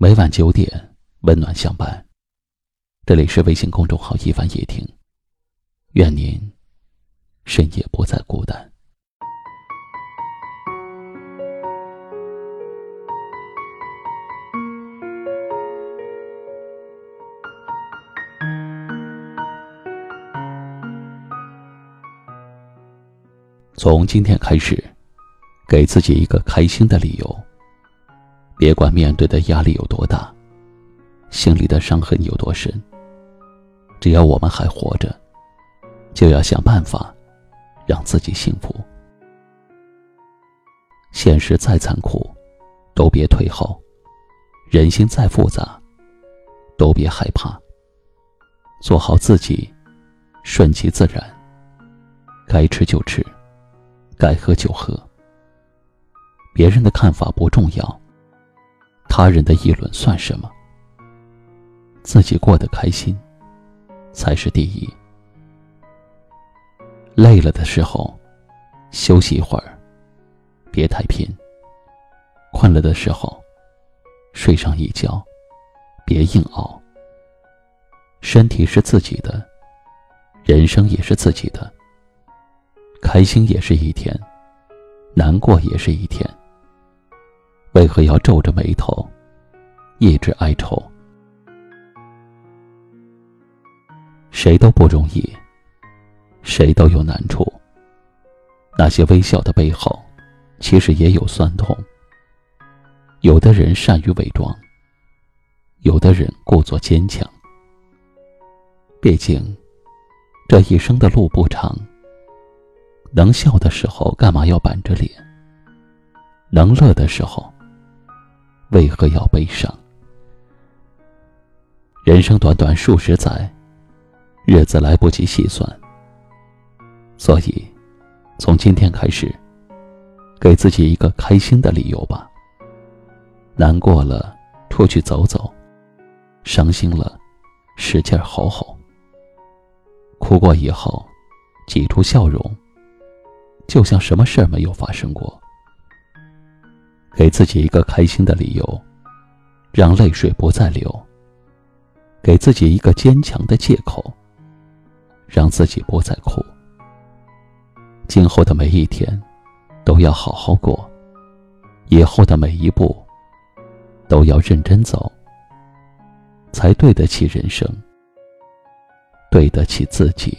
每晚九点，温暖相伴。这里是微信公众号“一凡夜听”，愿您深夜不再孤单。从今天开始，给自己一个开心的理由。别管面对的压力有多大，心里的伤痕有多深。只要我们还活着，就要想办法让自己幸福。现实再残酷，都别退后；人心再复杂，都别害怕。做好自己，顺其自然。该吃就吃，该喝就喝。别人的看法不重要。他人的议论算什么？自己过得开心，才是第一。累了的时候，休息一会儿，别太拼。困了的时候，睡上一觉，别硬熬。身体是自己的，人生也是自己的。开心也是一天，难过也是一天。为何要皱着眉头，一直哀愁？谁都不容易，谁都有难处。那些微笑的背后，其实也有酸痛。有的人善于伪装，有的人故作坚强。毕竟，这一生的路不长。能笑的时候，干嘛要板着脸？能乐的时候。为何要悲伤？人生短短数十载，日子来不及细算。所以，从今天开始，给自己一个开心的理由吧。难过了，出去走走；伤心了，使劲吼吼。哭过以后，挤出笑容，就像什么事儿没有发生过。给自己一个开心的理由，让泪水不再流；给自己一个坚强的借口，让自己不再哭。今后的每一天，都要好好过；以后的每一步，都要认真走，才对得起人生，对得起自己。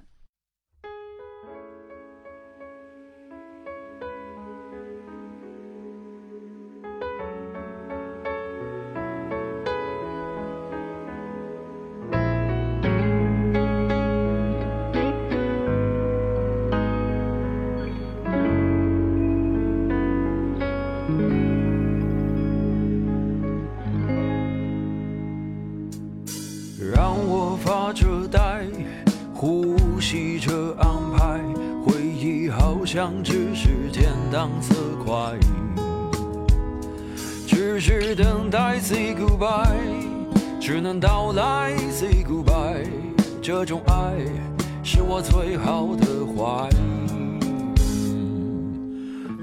想只是简单色块，只是等待 say goodbye，只能到来 say goodbye，这种爱是我最好的怀，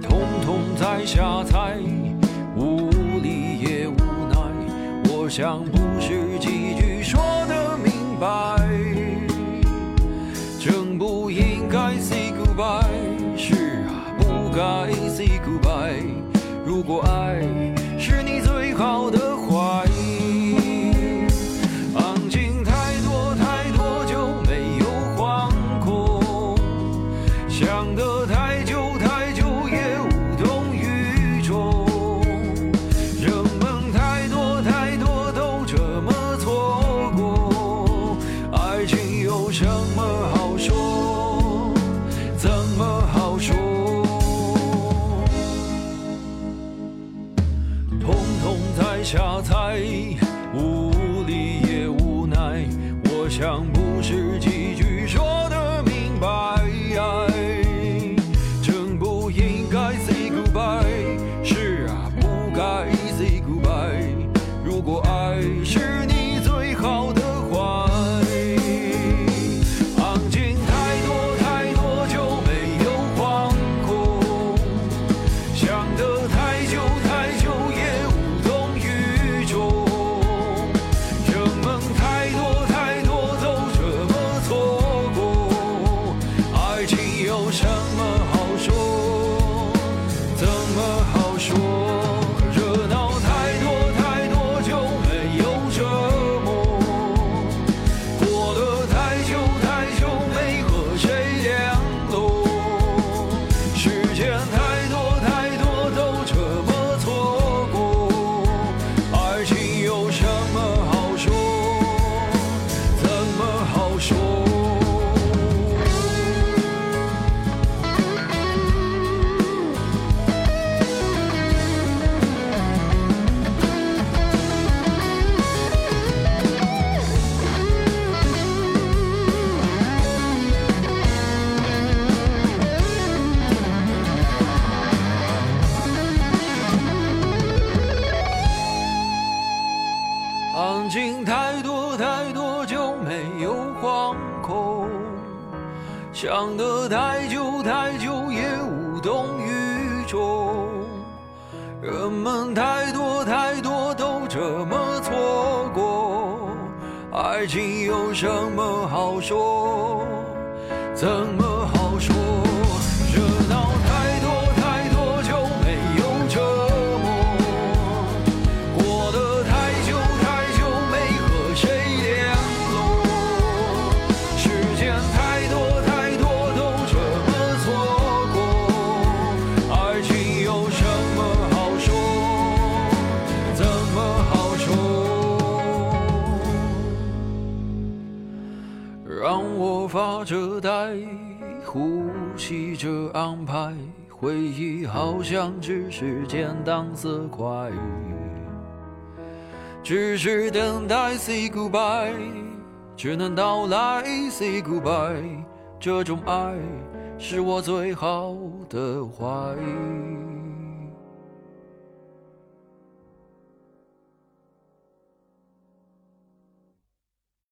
通通在下猜，无力也无奈，我想不是几句。说的明白，say goodbye 如果爱是你最好的坏安静太多太多就没有惶恐。想得太久下猜无力也无奈。我想不有什么想得太久太久也无动于衷，人们太多太多都这么错过，爱情有什么好说？怎么让我发着呆，呼吸着安排，回忆好像只是简单色块。只是等待 say goodbye，只能到来 say goodbye。这种爱是我最好的怀。